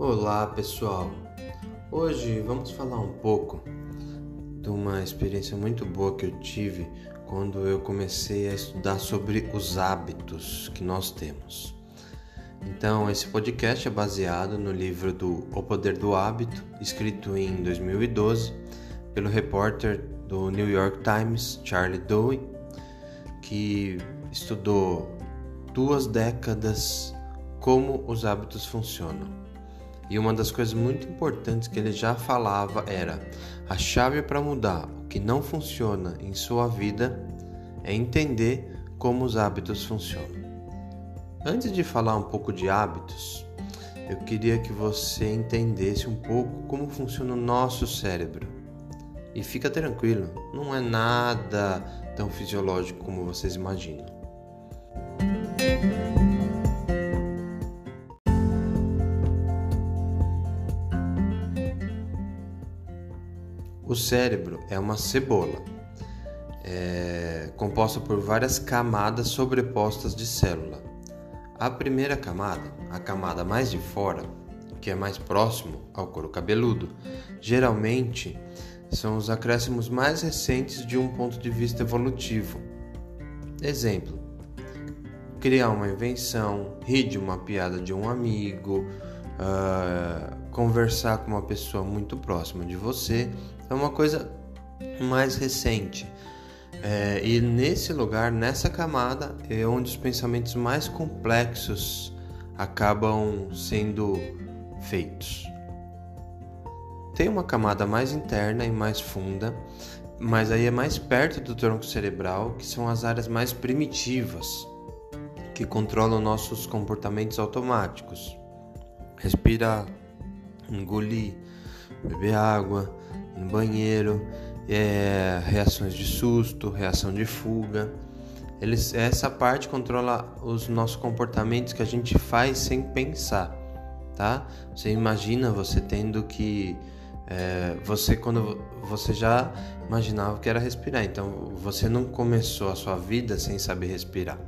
Olá pessoal, hoje vamos falar um pouco de uma experiência muito boa que eu tive quando eu comecei a estudar sobre os hábitos que nós temos. Então, esse podcast é baseado no livro do O Poder do Hábito, escrito em 2012 pelo repórter do New York Times, Charlie Dewey, que estudou duas décadas como os hábitos funcionam. E uma das coisas muito importantes que ele já falava era: a chave para mudar o que não funciona em sua vida é entender como os hábitos funcionam. Antes de falar um pouco de hábitos, eu queria que você entendesse um pouco como funciona o nosso cérebro. E fica tranquilo, não é nada tão fisiológico como vocês imaginam. O cérebro é uma cebola, é, composta por várias camadas sobrepostas de célula. A primeira camada, a camada mais de fora, que é mais próximo ao couro cabeludo, geralmente são os acréscimos mais recentes de um ponto de vista evolutivo. Exemplo: criar uma invenção, rir de uma piada de um amigo, uh, conversar com uma pessoa muito próxima de você é uma coisa mais recente. É, e nesse lugar, nessa camada, é onde os pensamentos mais complexos acabam sendo feitos. Tem uma camada mais interna e mais funda, mas aí é mais perto do tronco cerebral, que são as áreas mais primitivas, que controlam nossos comportamentos automáticos. Respirar, engolir, beber água, no banheiro, é, reações de susto, reação de fuga. Eles, essa parte controla os nossos comportamentos que a gente faz sem pensar, tá? Você imagina você tendo que é, você quando você já imaginava que era respirar, então você não começou a sua vida sem saber respirar.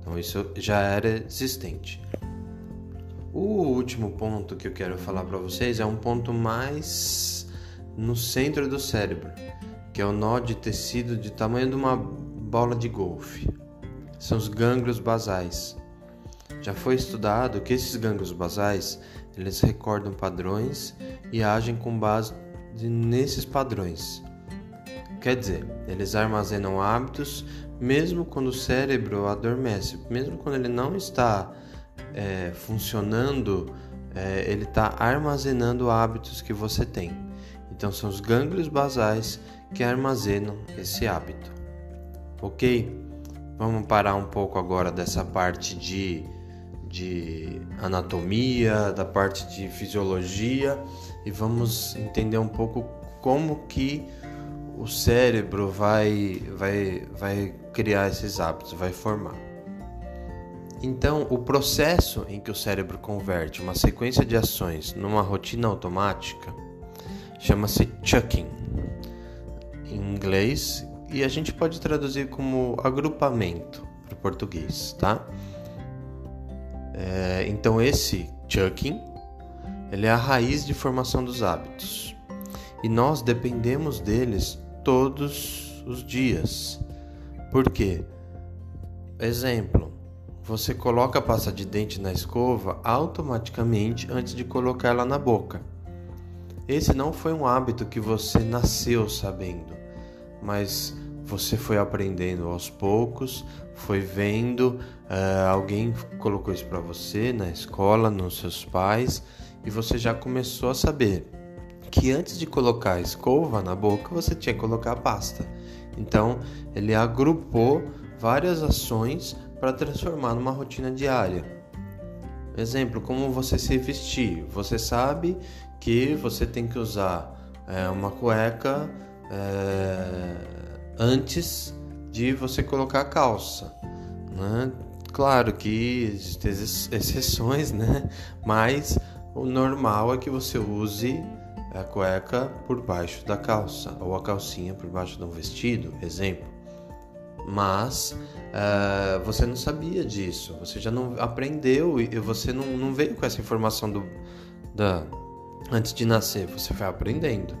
Então isso já era existente. O último ponto que eu quero falar para vocês é um ponto mais no centro do cérebro, que é o nó de tecido de tamanho de uma bola de golfe. São os gânglios basais. Já foi estudado que esses gânglios basais, eles recordam padrões e agem com base nesses padrões. Quer dizer, eles armazenam hábitos mesmo quando o cérebro adormece, mesmo quando ele não está é, funcionando, é, ele está armazenando hábitos que você tem. Então são os gânglios basais que armazenam esse hábito. Ok? Vamos parar um pouco agora dessa parte de, de anatomia, da parte de fisiologia e vamos entender um pouco como que o cérebro vai, vai, vai criar esses hábitos, vai formar. Então, o processo em que o cérebro converte uma sequência de ações numa rotina automática chama-se chucking em inglês e a gente pode traduzir como agrupamento para o português, tá? É, então esse chucking ele é a raiz de formação dos hábitos e nós dependemos deles todos os dias. Por quê? Exemplo: você coloca a pasta de dente na escova automaticamente antes de colocar ela na boca. Esse não foi um hábito que você nasceu sabendo, mas você foi aprendendo aos poucos, foi vendo, uh, alguém colocou isso para você na escola, nos seus pais, e você já começou a saber que antes de colocar a escova na boca, você tinha que colocar a pasta. Então, ele agrupou várias ações para transformar numa rotina diária. Exemplo, como você se vestir. Você sabe que você tem que usar é, uma cueca é, antes de você colocar a calça. Né? Claro que existem exceções, né? mas o normal é que você use a cueca por baixo da calça ou a calcinha por baixo de um vestido, exemplo. Mas uh, você não sabia disso, você já não aprendeu e você não, não veio com essa informação do, da antes de nascer, você vai aprendendo.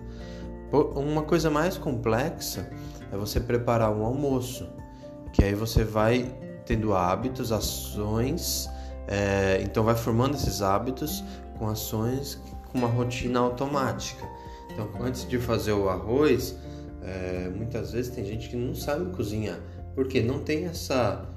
Uma coisa mais complexa é você preparar um almoço, que aí você vai tendo hábitos, ações, é, então vai formando esses hábitos com ações com uma rotina automática. Então, antes de fazer o arroz, é, muitas vezes tem gente que não sabe cozinhar, porque não tem essa,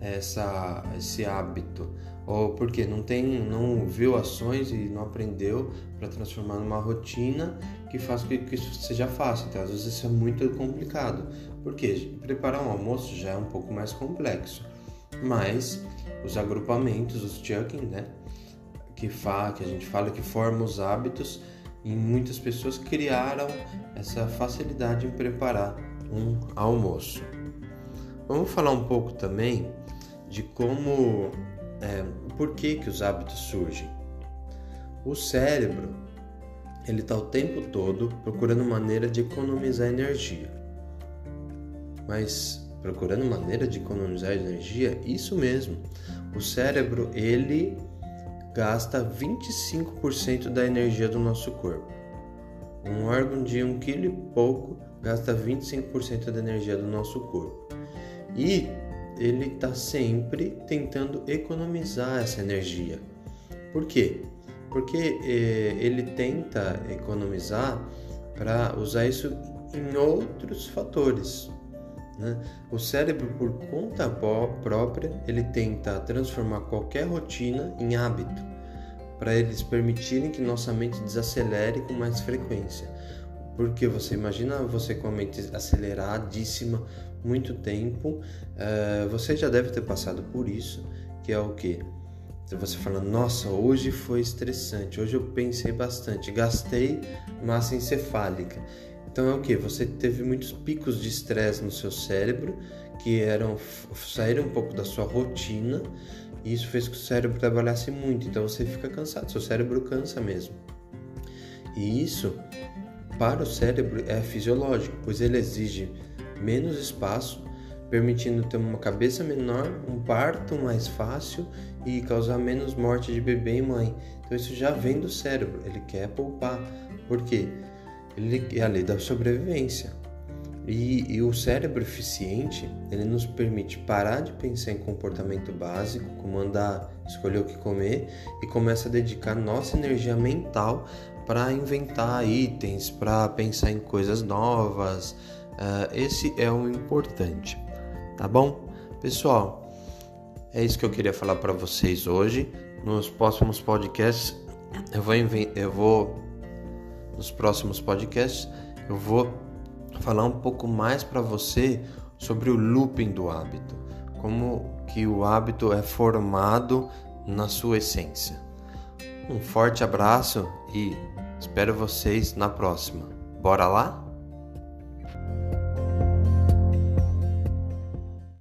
essa, esse hábito, ou porque não tem, não viu ações e não aprendeu para transformar numa rotina que faz que, que isso seja fácil. Então, às vezes isso é muito complicado, porque preparar um almoço já é um pouco mais complexo, mas os agrupamentos, os chucking, né? que, fa, que a gente fala que forma os hábitos e muitas pessoas criaram essa facilidade em preparar um almoço. Vamos falar um pouco também de como, é, por que que os hábitos surgem. O cérebro ele está o tempo todo procurando maneira de economizar energia. Mas procurando maneira de economizar energia, isso mesmo. O cérebro ele gasta 25% da energia do nosso corpo. Um órgão de um quilo e pouco gasta 25% da energia do nosso corpo. E ele está sempre tentando economizar essa energia. Por quê? Porque eh, ele tenta economizar para usar isso em outros fatores. Né? O cérebro, por conta própria, ele tenta transformar qualquer rotina em hábito, para eles permitirem que nossa mente desacelere com mais frequência. Porque você imagina você com a mente aceleradíssima muito tempo, uh, você já deve ter passado por isso, que é o que? Você fala, nossa, hoje foi estressante, hoje eu pensei bastante, gastei massa encefálica. Então é o que? Você teve muitos picos de estresse no seu cérebro que eram saíram um pouco da sua rotina e isso fez que o cérebro trabalhasse muito. Então você fica cansado, seu cérebro cansa mesmo. E isso para o cérebro é fisiológico, pois ele exige menos espaço, permitindo ter uma cabeça menor, um parto mais fácil e causar menos morte de bebê e mãe. Então isso já vem do cérebro, ele quer poupar. Por quê? Ele é a lei da sobrevivência. E, e, o cérebro eficiente, ele nos permite parar de pensar em comportamento básico, como andar, escolher o que comer, e começa a dedicar nossa energia mental para inventar itens, para pensar em coisas novas. Uh, esse é o importante, tá bom? Pessoal, é isso que eu queria falar para vocês hoje. Nos próximos podcasts, eu vou, eu vou nos próximos podcasts, eu vou falar um pouco mais para você sobre o looping do hábito, como que o hábito é formado na sua essência. Um forte abraço e espero vocês na próxima. Bora lá?